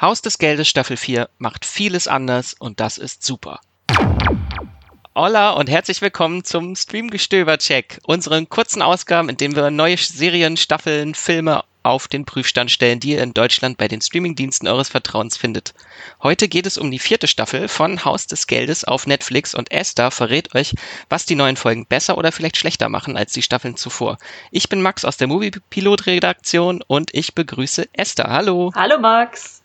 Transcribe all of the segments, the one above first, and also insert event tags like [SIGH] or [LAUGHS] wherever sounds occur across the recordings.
Haus des Geldes Staffel 4 macht vieles anders und das ist super. Hola und herzlich willkommen zum Streamgestöber-Check, unseren kurzen Ausgaben, in dem wir neue Serien, Staffeln, Filme auf den Prüfstand stellen, die ihr in Deutschland bei den Streamingdiensten eures Vertrauens findet. Heute geht es um die vierte Staffel von Haus des Geldes auf Netflix und Esther verrät euch, was die neuen Folgen besser oder vielleicht schlechter machen als die Staffeln zuvor. Ich bin Max aus der Movie Pilot Redaktion und ich begrüße Esther. Hallo. Hallo Max.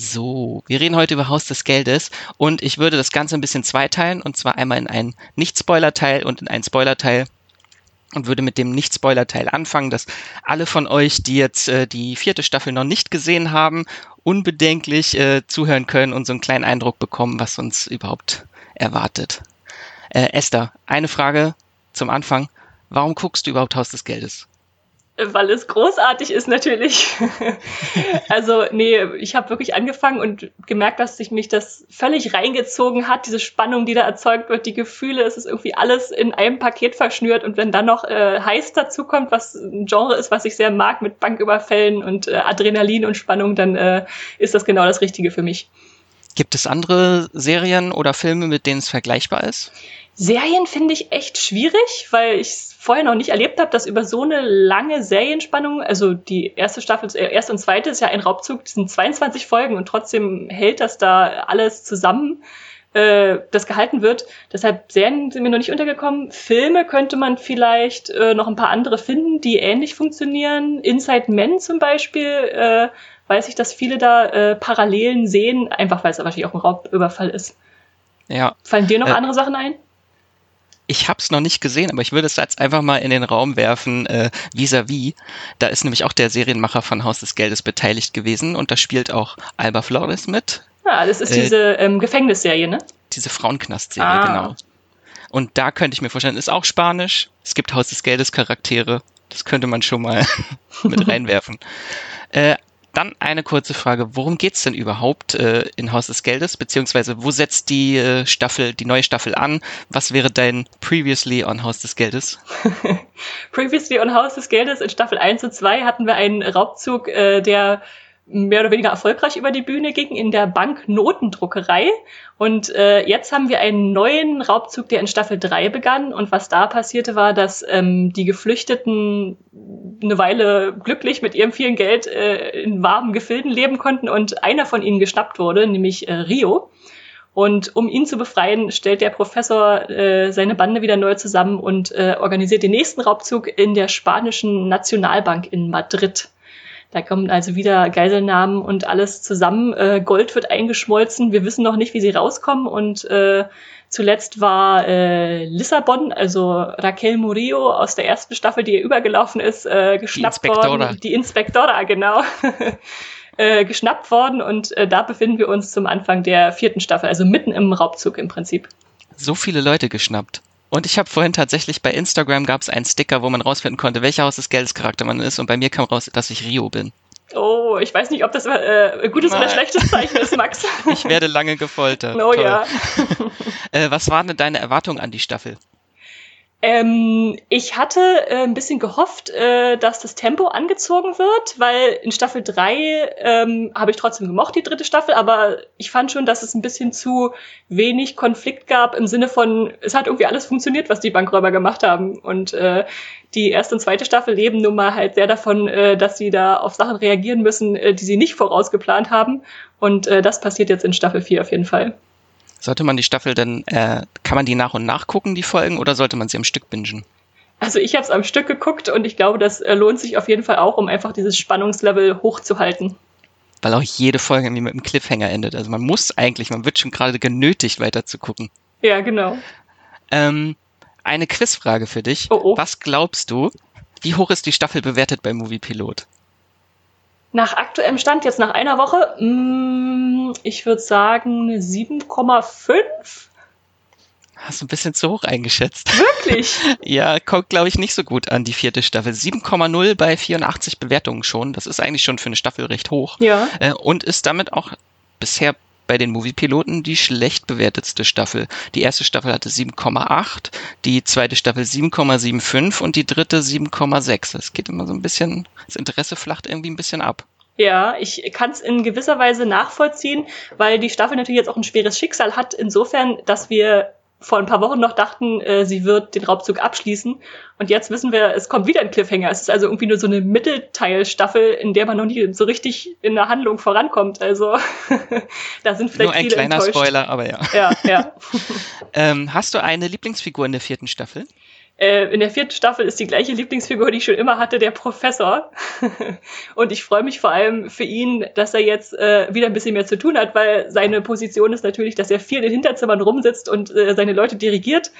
So, wir reden heute über Haus des Geldes und ich würde das Ganze ein bisschen zweiteilen und zwar einmal in einen Nicht-Spoiler-Teil und in einen Spoiler-Teil und würde mit dem Nicht-Spoiler-Teil anfangen, dass alle von euch, die jetzt äh, die vierte Staffel noch nicht gesehen haben, unbedenklich äh, zuhören können und so einen kleinen Eindruck bekommen, was uns überhaupt erwartet. Äh, Esther, eine Frage zum Anfang. Warum guckst du überhaupt Haus des Geldes? Weil es großartig ist natürlich. [LAUGHS] also nee, ich habe wirklich angefangen und gemerkt, dass sich mich das völlig reingezogen hat, diese Spannung, die da erzeugt wird, die Gefühle, es ist irgendwie alles in einem Paket verschnürt und wenn dann noch äh, heiß dazu kommt, was ein Genre ist, was ich sehr mag mit Banküberfällen und äh, Adrenalin und Spannung, dann äh, ist das genau das Richtige für mich. Gibt es andere Serien oder Filme, mit denen es vergleichbar ist? Serien finde ich echt schwierig, weil ich vorher noch nicht erlebt habe, dass über so eine lange Serienspannung, also die erste Staffel, äh, erste und zweite ist ja ein Raubzug, das sind 22 Folgen und trotzdem hält das da alles zusammen, äh, das gehalten wird. Deshalb Serien sind mir noch nicht untergekommen. Filme könnte man vielleicht äh, noch ein paar andere finden, die ähnlich funktionieren. Inside Men zum Beispiel, äh, weiß ich, dass viele da äh, Parallelen sehen, einfach weil es wahrscheinlich auch ein Raubüberfall ist. Ja. Fallen dir noch äh, andere Sachen ein? ich habe es noch nicht gesehen, aber ich würde es jetzt einfach mal in den Raum werfen, äh, vis-à-vis. -vis. Da ist nämlich auch der Serienmacher von Haus des Geldes beteiligt gewesen und da spielt auch Alba Flores mit. Ja, das ist äh, diese ähm, Gefängnisserie, ne? Diese Frauenknastserie, ah. genau. Und da könnte ich mir vorstellen, ist auch Spanisch. Es gibt Haus des Geldes Charaktere. Das könnte man schon mal [LAUGHS] mit [LAUGHS] reinwerfen. Äh, dann eine kurze Frage. Worum geht's denn überhaupt äh, in Haus des Geldes? Beziehungsweise wo setzt die äh, Staffel, die neue Staffel an? Was wäre dein Previously on Haus des Geldes? [LAUGHS] Previously on Haus des Geldes in Staffel 1 und 2 hatten wir einen Raubzug, äh, der mehr oder weniger erfolgreich über die Bühne ging in der Banknotendruckerei. Und äh, jetzt haben wir einen neuen Raubzug, der in Staffel 3 begann. Und was da passierte, war, dass ähm, die Geflüchteten eine Weile glücklich mit ihrem vielen Geld äh, in warmen Gefilden leben konnten und einer von ihnen geschnappt wurde, nämlich äh, Rio. Und um ihn zu befreien, stellt der Professor äh, seine Bande wieder neu zusammen und äh, organisiert den nächsten Raubzug in der spanischen Nationalbank in Madrid. Da kommen also wieder Geiselnahmen und alles zusammen. Äh, Gold wird eingeschmolzen. Wir wissen noch nicht, wie sie rauskommen. Und äh, zuletzt war äh, Lissabon, also Raquel Murillo aus der ersten Staffel, die ihr übergelaufen ist, äh, geschnappt die worden. Die Inspektora, genau. [LAUGHS] äh, geschnappt worden. Und äh, da befinden wir uns zum Anfang der vierten Staffel, also mitten im Raubzug im Prinzip. So viele Leute geschnappt. Und ich habe vorhin tatsächlich bei Instagram gab es einen Sticker, wo man rausfinden konnte, welcher Haus des Geldes Charakter man ist. Und bei mir kam raus, dass ich Rio bin. Oh, ich weiß nicht, ob das äh, ein gutes Nein. oder schlechtes Zeichen ist, [LAUGHS] Max. ich werde lange gefoltert. Oh Toll. ja. äh, was waren denn deine Erwartungen an die Staffel? Ähm, ich hatte äh, ein bisschen gehofft, äh, dass das Tempo angezogen wird, weil in Staffel 3 ähm, habe ich trotzdem gemocht, die dritte Staffel, aber ich fand schon, dass es ein bisschen zu wenig Konflikt gab im Sinne von, es hat irgendwie alles funktioniert, was die Bankräuber gemacht haben. Und äh, die erste und zweite Staffel leben nun mal halt sehr davon, äh, dass sie da auf Sachen reagieren müssen, äh, die sie nicht vorausgeplant haben. Und äh, das passiert jetzt in Staffel 4 auf jeden Fall. Sollte man die Staffel denn, äh, kann man die nach und nach gucken, die Folgen, oder sollte man sie am Stück bingen? Also ich habe es am Stück geguckt und ich glaube, das äh, lohnt sich auf jeden Fall auch, um einfach dieses Spannungslevel hochzuhalten. Weil auch jede Folge irgendwie mit einem Cliffhanger endet. Also man muss eigentlich, man wird schon gerade genötigt, weiter zu gucken. Ja, genau. Ähm, eine Quizfrage für dich. Oh, oh. Was glaubst du, wie hoch ist die Staffel bewertet bei Movie Pilot? Nach aktuellem Stand, jetzt nach einer Woche, mh, mm, ich würde sagen 7,5. Hast du ein bisschen zu hoch eingeschätzt. Wirklich? [LAUGHS] ja, kommt, glaube ich, nicht so gut an, die vierte Staffel. 7,0 bei 84 Bewertungen schon. Das ist eigentlich schon für eine Staffel recht hoch. Ja. Äh, und ist damit auch bisher bei den Moviepiloten die schlecht bewertetste Staffel. Die erste Staffel hatte 7,8, die zweite Staffel 7,75 und die dritte 7,6. Es geht immer so ein bisschen, das Interesse flacht irgendwie ein bisschen ab. Ja, ich kann es in gewisser Weise nachvollziehen, weil die Staffel natürlich jetzt auch ein schweres Schicksal hat, insofern, dass wir vor ein paar Wochen noch dachten, äh, sie wird den Raubzug abschließen. Und jetzt wissen wir, es kommt wieder ein Cliffhanger. Es ist also irgendwie nur so eine Mittelteilstaffel, in der man noch nie so richtig in der Handlung vorankommt. Also [LAUGHS] da sind vielleicht nur ein viele kleiner enttäuscht. Spoiler, aber ja. Ja, ja. [LAUGHS] ähm, hast du eine Lieblingsfigur in der vierten Staffel? Äh, in der vierten Staffel ist die gleiche Lieblingsfigur, die ich schon immer hatte, der Professor. [LAUGHS] und ich freue mich vor allem für ihn, dass er jetzt äh, wieder ein bisschen mehr zu tun hat, weil seine Position ist natürlich, dass er viel in Hinterzimmern rumsitzt und äh, seine Leute dirigiert.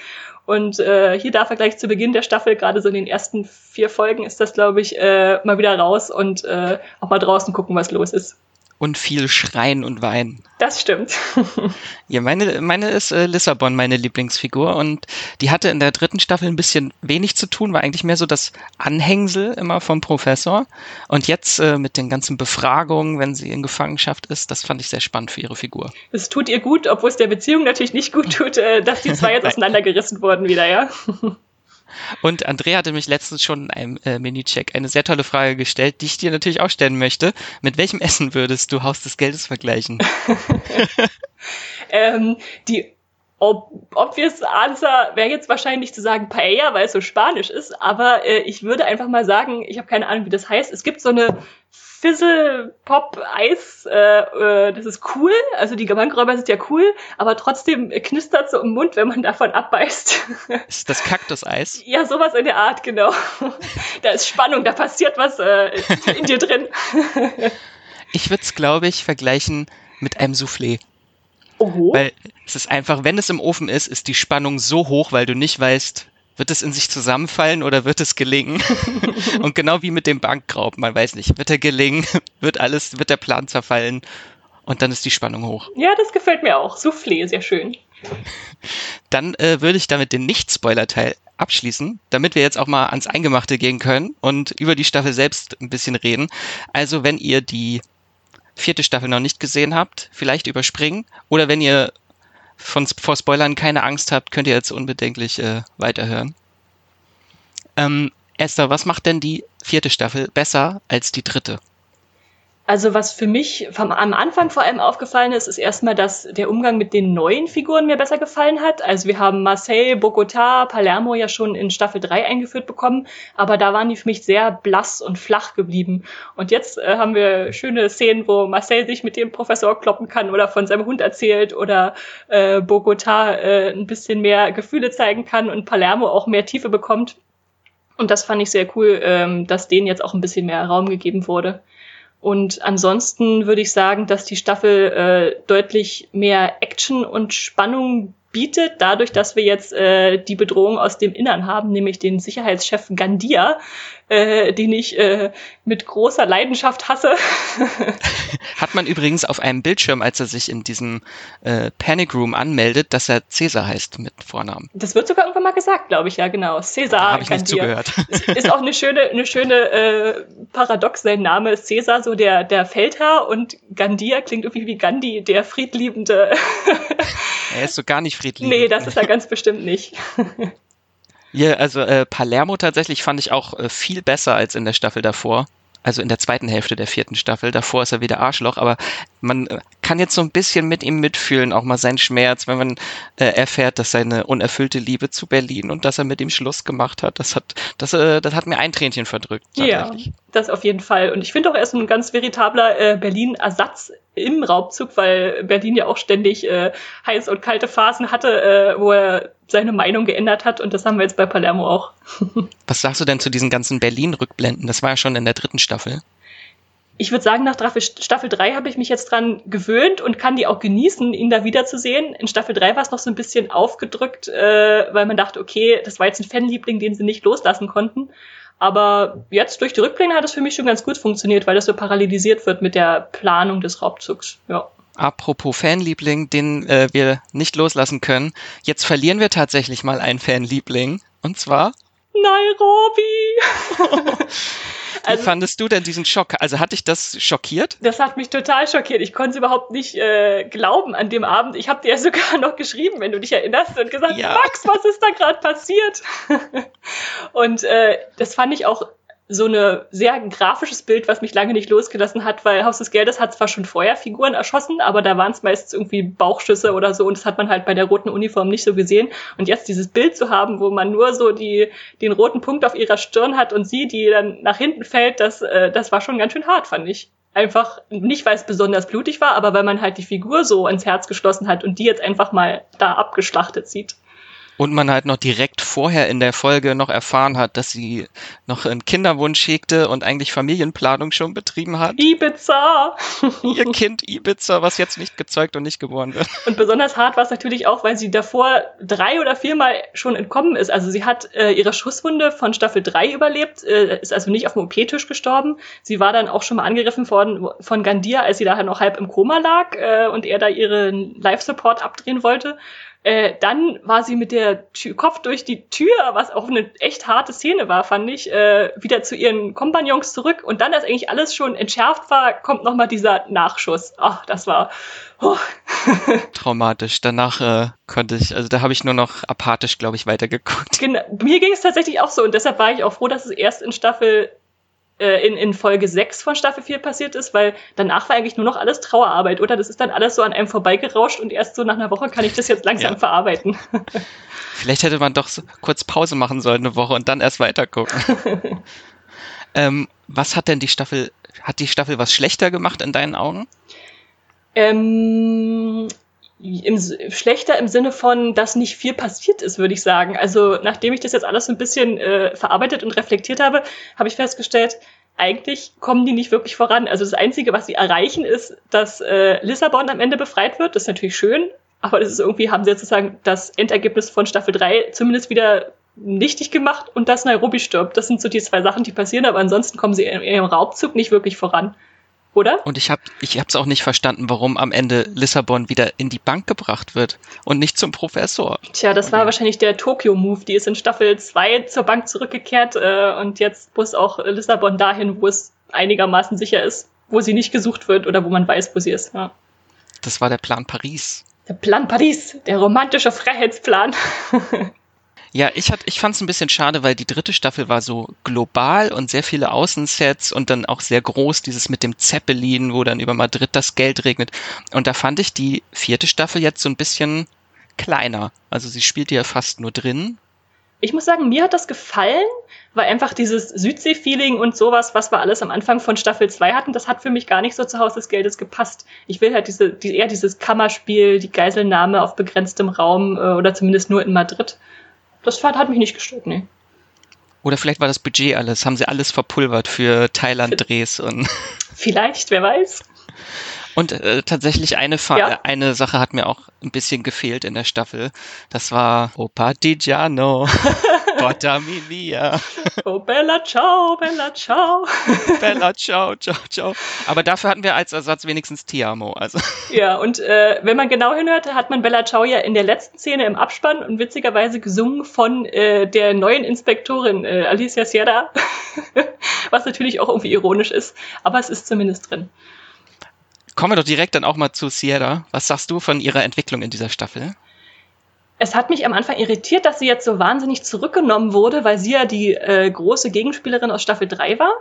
Und äh, hier darf er gleich zu Beginn der Staffel, gerade so in den ersten vier Folgen, ist das, glaube ich, äh, mal wieder raus und äh, auch mal draußen gucken, was los ist und viel schreien und weinen. Das stimmt. [LAUGHS] ja, meine, meine ist äh, Lissabon, meine Lieblingsfigur. Und die hatte in der dritten Staffel ein bisschen wenig zu tun, war eigentlich mehr so das Anhängsel immer vom Professor. Und jetzt äh, mit den ganzen Befragungen, wenn sie in Gefangenschaft ist, das fand ich sehr spannend für ihre Figur. Es tut ihr gut, obwohl es der Beziehung natürlich nicht gut tut, äh, dass die zwei jetzt [LAUGHS] auseinandergerissen wurden wieder, ja. [LAUGHS] Und Andrea hatte mich letztens schon in einem äh, Mini-Check eine sehr tolle Frage gestellt, die ich dir natürlich auch stellen möchte. Mit welchem Essen würdest du Haus des Geldes vergleichen? [LAUGHS] [LAUGHS] ähm, die ob, obvious Answer wäre jetzt wahrscheinlich zu sagen Paella, weil es so spanisch ist, aber äh, ich würde einfach mal sagen, ich habe keine Ahnung, wie das heißt. Es gibt so eine Fizzle-Pop-Eis, äh, äh, das ist cool, also die Bankräuber sind ja cool, aber trotzdem knistert so im Mund, wenn man davon abbeißt. [LAUGHS] Ist das Kaktuseis? ja, sowas in der Art, genau. [LAUGHS] da ist Spannung, da passiert was äh, in dir drin. [LAUGHS] ich würde es, glaube ich, vergleichen mit einem Soufflé. Oho. Weil es ist einfach, wenn es im Ofen ist, ist die Spannung so hoch, weil du nicht weißt, wird es in sich zusammenfallen oder wird es gelingen? [LAUGHS] und genau wie mit dem Bankraub, man weiß nicht, wird er gelingen, [LAUGHS] wird alles, wird der Plan zerfallen und dann ist die Spannung hoch. Ja, das gefällt mir auch. Soufflé, sehr schön. Dann äh, würde ich damit den Nicht-Spoiler-Teil abschließen, damit wir jetzt auch mal ans Eingemachte gehen können und über die Staffel selbst ein bisschen reden. Also wenn ihr die vierte Staffel noch nicht gesehen habt, vielleicht überspringen. Oder wenn ihr von, vor Spoilern keine Angst habt, könnt ihr jetzt unbedenklich äh, weiterhören. Ähm, Esther, was macht denn die vierte Staffel besser als die dritte? Also was für mich vom, am Anfang vor allem aufgefallen ist, ist erstmal, dass der Umgang mit den neuen Figuren mir besser gefallen hat. Also wir haben Marseille, Bogota, Palermo ja schon in Staffel 3 eingeführt bekommen, aber da waren die für mich sehr blass und flach geblieben. Und jetzt äh, haben wir schöne Szenen, wo Marseille sich mit dem Professor kloppen kann oder von seinem Hund erzählt oder äh, Bogota äh, ein bisschen mehr Gefühle zeigen kann und Palermo auch mehr Tiefe bekommt. Und das fand ich sehr cool, ähm, dass denen jetzt auch ein bisschen mehr Raum gegeben wurde. Und ansonsten würde ich sagen, dass die Staffel äh, deutlich mehr Action und Spannung bietet, dadurch, dass wir jetzt äh, die Bedrohung aus dem Innern haben, nämlich den Sicherheitschef Gandia, äh, den ich äh, mit großer Leidenschaft hasse. [LAUGHS] Hat man übrigens auf einem Bildschirm, als er sich in diesem äh, Panic Room anmeldet, dass er Cäsar heißt mit Vornamen. Das wird sogar irgendwann mal gesagt, glaube ich, ja, genau. Cäsar. Habe ich nicht zugehört. Ist auch eine schöne, eine schöne äh, Paradox, sein Name ist Cäsar, so der, der Feldherr und Gandia klingt irgendwie wie Gandhi, der friedliebende. [LAUGHS] er ist so gar nicht friedliebend. Nee, das ist er ganz bestimmt nicht. [LAUGHS] Ja, also äh, Palermo tatsächlich fand ich auch äh, viel besser als in der Staffel davor. Also in der zweiten Hälfte der vierten Staffel. Davor ist er wieder Arschloch, aber man äh, kann jetzt so ein bisschen mit ihm mitfühlen, auch mal seinen Schmerz, wenn man äh, erfährt, dass seine unerfüllte Liebe zu Berlin und dass er mit ihm Schluss gemacht hat. Das hat, das, äh, das hat mir ein Tränchen verdrückt. Ja, das auf jeden Fall. Und ich finde auch, er ist ein ganz veritabler äh, Berlin-Ersatz im Raubzug, weil Berlin ja auch ständig äh, heiß und kalte Phasen hatte, äh, wo er seine Meinung geändert hat und das haben wir jetzt bei Palermo auch. [LAUGHS] Was sagst du denn zu diesen ganzen Berlin-Rückblenden? Das war ja schon in der dritten Staffel. Ich würde sagen, nach Staffel 3 habe ich mich jetzt dran gewöhnt und kann die auch genießen, ihn da wiederzusehen. In Staffel 3 war es noch so ein bisschen aufgedrückt, äh, weil man dachte, okay, das war jetzt ein Fanliebling, den sie nicht loslassen konnten. Aber jetzt durch die Rückpläne hat es für mich schon ganz gut funktioniert, weil das so parallelisiert wird mit der Planung des Raubzugs. Ja. Apropos Fanliebling, den äh, wir nicht loslassen können. Jetzt verlieren wir tatsächlich mal einen Fanliebling. Und zwar Nairobi. [LAUGHS] Wie also, fandest du denn diesen Schock? Also hat dich das schockiert? Das hat mich total schockiert. Ich konnte es überhaupt nicht äh, glauben an dem Abend. Ich habe dir ja [LAUGHS] sogar noch geschrieben, wenn du dich erinnerst, und gesagt, ja. Max, was ist da gerade passiert? [LAUGHS] und äh, das fand ich auch so eine sehr grafisches Bild, was mich lange nicht losgelassen hat, weil Haus des Geldes hat zwar schon vorher Figuren erschossen, aber da waren es meistens irgendwie Bauchschüsse oder so und das hat man halt bei der roten Uniform nicht so gesehen. Und jetzt dieses Bild zu haben, wo man nur so die, den roten Punkt auf ihrer Stirn hat und sie, die dann nach hinten fällt, das, äh, das war schon ganz schön hart, fand ich. Einfach nicht, weil es besonders blutig war, aber weil man halt die Figur so ins Herz geschlossen hat und die jetzt einfach mal da abgeschlachtet sieht. Und man halt noch direkt vorher in der Folge noch erfahren hat, dass sie noch einen Kinderwunsch hegte und eigentlich Familienplanung schon betrieben hat. Ibiza! [LAUGHS] Ihr Kind Ibiza, was jetzt nicht gezeugt und nicht geboren wird. Und besonders hart war es natürlich auch, weil sie davor drei oder viermal schon entkommen ist. Also sie hat äh, ihre Schusswunde von Staffel 3 überlebt, äh, ist also nicht auf dem OP-Tisch gestorben. Sie war dann auch schon mal angegriffen worden von Gandia, als sie daher noch halb im Koma lag äh, und er da ihren Live-Support abdrehen wollte. Äh, dann war sie mit der Tür, Kopf durch die Tür, was auch eine echt harte Szene war, fand ich, äh, wieder zu ihren Kompagnons zurück. Und dann, als eigentlich alles schon entschärft war, kommt nochmal dieser Nachschuss. Ach, das war oh. [LAUGHS] traumatisch. Danach äh, konnte ich, also da habe ich nur noch apathisch, glaube ich, weitergeguckt. Genau, mir ging es tatsächlich auch so und deshalb war ich auch froh, dass es erst in Staffel in, in Folge 6 von Staffel 4 passiert ist, weil danach war eigentlich nur noch alles Trauerarbeit, oder? Das ist dann alles so an einem vorbeigerauscht und erst so nach einer Woche kann ich das jetzt langsam ja. verarbeiten. [LAUGHS] Vielleicht hätte man doch so kurz Pause machen sollen, eine Woche und dann erst weitergucken. [LAUGHS] ähm, was hat denn die Staffel, hat die Staffel was schlechter gemacht in deinen Augen? Ähm, im, schlechter im Sinne von, dass nicht viel passiert ist, würde ich sagen. Also nachdem ich das jetzt alles so ein bisschen äh, verarbeitet und reflektiert habe, habe ich festgestellt, eigentlich kommen die nicht wirklich voran. Also das Einzige, was sie erreichen, ist, dass äh, Lissabon am Ende befreit wird. Das ist natürlich schön, aber das ist irgendwie, haben sie jetzt sozusagen das Endergebnis von Staffel 3 zumindest wieder nichtig gemacht und dass Nairobi stirbt. Das sind so die zwei Sachen, die passieren, aber ansonsten kommen sie in ihrem Raubzug nicht wirklich voran oder? Und ich habe ich hab's auch nicht verstanden, warum am Ende Lissabon wieder in die Bank gebracht wird und nicht zum Professor. Tja, das war wahrscheinlich der Tokyo-Move. Die ist in Staffel 2 zur Bank zurückgekehrt äh, und jetzt muss auch Lissabon dahin, wo es einigermaßen sicher ist, wo sie nicht gesucht wird oder wo man weiß, wo sie ist. Ja. Das war der Plan Paris. Der Plan Paris, der romantische Freiheitsplan. [LAUGHS] Ja, ich, hat, ich fand es ein bisschen schade, weil die dritte Staffel war so global und sehr viele Außensets und dann auch sehr groß, dieses mit dem Zeppelin, wo dann über Madrid das Geld regnet. Und da fand ich die vierte Staffel jetzt so ein bisschen kleiner. Also sie spielt ja fast nur drin. Ich muss sagen, mir hat das gefallen, weil einfach dieses Südsee-Feeling und sowas, was wir alles am Anfang von Staffel 2 hatten, das hat für mich gar nicht so zu Haus des Geldes gepasst. Ich will halt diese, die, eher dieses Kammerspiel, die Geiselnahme auf begrenztem Raum äh, oder zumindest nur in Madrid das hat mich nicht gestört, nee. Oder vielleicht war das Budget alles, haben sie alles verpulvert für Thailand-Drehs und. [LAUGHS] Vielleicht, wer weiß. Und äh, tatsächlich eine, ja. eine Sache hat mir auch ein bisschen gefehlt in der Staffel. Das war Opa Digiano. [LAUGHS] Porta Mia. Oh, Bella ciao, Bella ciao. [LAUGHS] Bella ciao, ciao, ciao. Aber dafür hatten wir als Ersatz wenigstens Tiamo. Also. Ja, und äh, wenn man genau hinhört, hat man Bella ciao ja in der letzten Szene im Abspann und witzigerweise gesungen von äh, der neuen Inspektorin äh, Alicia Sierra. [LAUGHS] Was natürlich auch irgendwie ironisch ist, aber es ist zumindest drin. Kommen wir doch direkt dann auch mal zu Sierra. Was sagst du von ihrer Entwicklung in dieser Staffel? Es hat mich am Anfang irritiert, dass sie jetzt so wahnsinnig zurückgenommen wurde, weil sie ja die äh, große Gegenspielerin aus Staffel 3 war.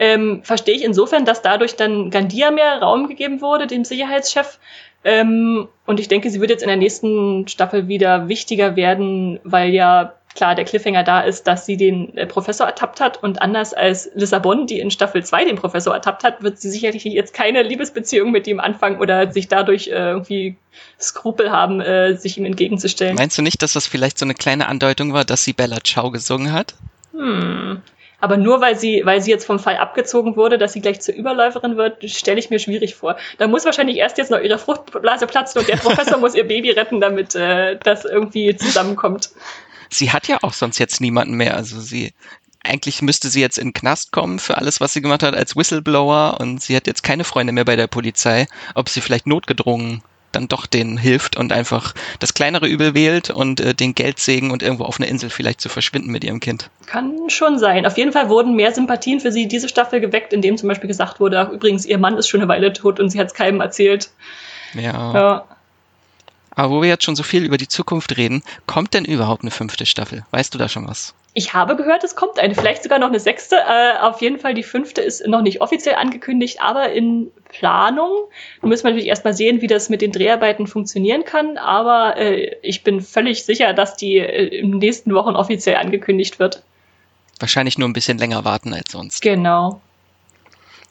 Ähm, verstehe ich insofern, dass dadurch dann Gandia mehr Raum gegeben wurde, dem Sicherheitschef. Ähm, und ich denke, sie wird jetzt in der nächsten Staffel wieder wichtiger werden, weil ja klar der Cliffhanger da ist, dass sie den äh, Professor ertappt hat und anders als Lissabon, die in Staffel 2 den Professor ertappt hat, wird sie sicherlich jetzt keine Liebesbeziehung mit ihm anfangen oder sich dadurch äh, irgendwie Skrupel haben, äh, sich ihm entgegenzustellen. Meinst du nicht, dass das vielleicht so eine kleine Andeutung war, dass sie Bella Ciao gesungen hat? Hm. Aber nur weil sie, weil sie jetzt vom Fall abgezogen wurde, dass sie gleich zur Überläuferin wird, stelle ich mir schwierig vor. Da muss wahrscheinlich erst jetzt noch ihre Fruchtblase platzen und der Professor [LAUGHS] muss ihr Baby retten, damit äh, das irgendwie zusammenkommt sie hat ja auch sonst jetzt niemanden mehr. Also sie, eigentlich müsste sie jetzt in den Knast kommen für alles, was sie gemacht hat als Whistleblower und sie hat jetzt keine Freunde mehr bei der Polizei. Ob sie vielleicht notgedrungen dann doch denen hilft und einfach das kleinere Übel wählt und äh, den Geldsegen und irgendwo auf einer Insel vielleicht zu verschwinden mit ihrem Kind. Kann schon sein. Auf jeden Fall wurden mehr Sympathien für sie diese Staffel geweckt, indem zum Beispiel gesagt wurde, ach, übrigens, ihr Mann ist schon eine Weile tot und sie hat es keinem erzählt. Ja. ja. Aber wo wir jetzt schon so viel über die Zukunft reden, kommt denn überhaupt eine fünfte Staffel? Weißt du da schon was? Ich habe gehört, es kommt eine, vielleicht sogar noch eine sechste. Äh, auf jeden Fall die fünfte ist noch nicht offiziell angekündigt, aber in Planung. Da müssen wir natürlich erstmal sehen, wie das mit den Dreharbeiten funktionieren kann. Aber äh, ich bin völlig sicher, dass die äh, in den nächsten Wochen offiziell angekündigt wird. Wahrscheinlich nur ein bisschen länger warten als sonst. Genau.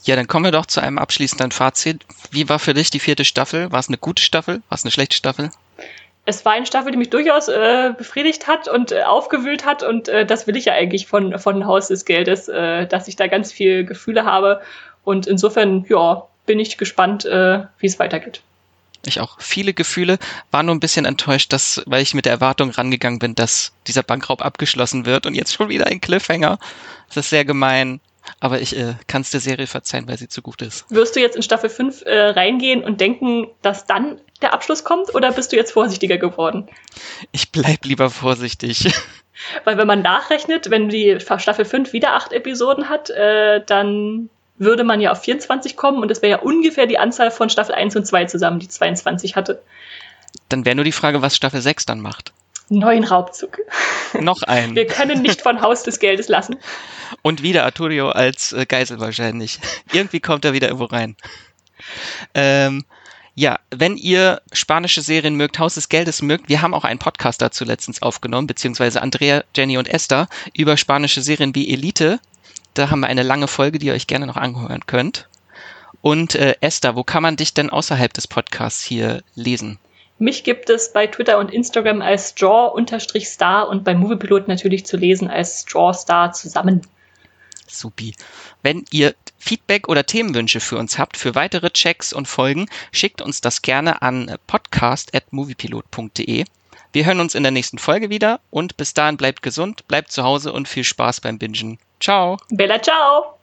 Ja, dann kommen wir doch zu einem abschließenden Fazit. Wie war für dich die vierte Staffel? War es eine gute Staffel? War es eine schlechte Staffel? es war eine Staffel, die mich durchaus äh, befriedigt hat und äh, aufgewühlt hat. Und äh, das will ich ja eigentlich von, von Haus des Geldes, äh, dass ich da ganz viel Gefühle habe. Und insofern, ja, bin ich gespannt, äh, wie es weitergeht. Ich auch. Viele Gefühle. War nur ein bisschen enttäuscht, dass, weil ich mit der Erwartung rangegangen bin, dass dieser Bankraub abgeschlossen wird und jetzt schon wieder ein Cliffhanger. Das ist sehr gemein. Aber ich äh, kann es der Serie verzeihen, weil sie zu gut ist. Wirst du jetzt in Staffel 5 äh, reingehen und denken, dass dann der Abschluss kommt oder bist du jetzt vorsichtiger geworden? Ich bleib lieber vorsichtig. [LAUGHS] Weil wenn man nachrechnet, wenn die Staffel 5 wieder acht Episoden hat, äh, dann würde man ja auf 24 kommen und das wäre ja ungefähr die Anzahl von Staffel 1 und 2 zusammen, die 22 hatte. Dann wäre nur die Frage, was Staffel 6 dann macht. Neuen Raubzug. Noch einen. Wir können nicht von Haus des Geldes lassen. Und wieder Arturio als äh, Geisel wahrscheinlich. Irgendwie kommt er wieder irgendwo rein. Ähm, ja, wenn ihr spanische Serien mögt, Haus des Geldes mögt, wir haben auch einen Podcast dazu letztens aufgenommen, beziehungsweise Andrea, Jenny und Esther über spanische Serien wie Elite. Da haben wir eine lange Folge, die ihr euch gerne noch anhören könnt. Und äh, Esther, wo kann man dich denn außerhalb des Podcasts hier lesen? Mich gibt es bei Twitter und Instagram als Straw-Star und bei Moviepilot natürlich zu lesen als Strawstar zusammen. Supi. Wenn ihr Feedback oder Themenwünsche für uns habt, für weitere Checks und Folgen, schickt uns das gerne an podcast.moviepilot.de. Wir hören uns in der nächsten Folge wieder und bis dahin bleibt gesund, bleibt zu Hause und viel Spaß beim Bingen. Ciao. Bella, ciao.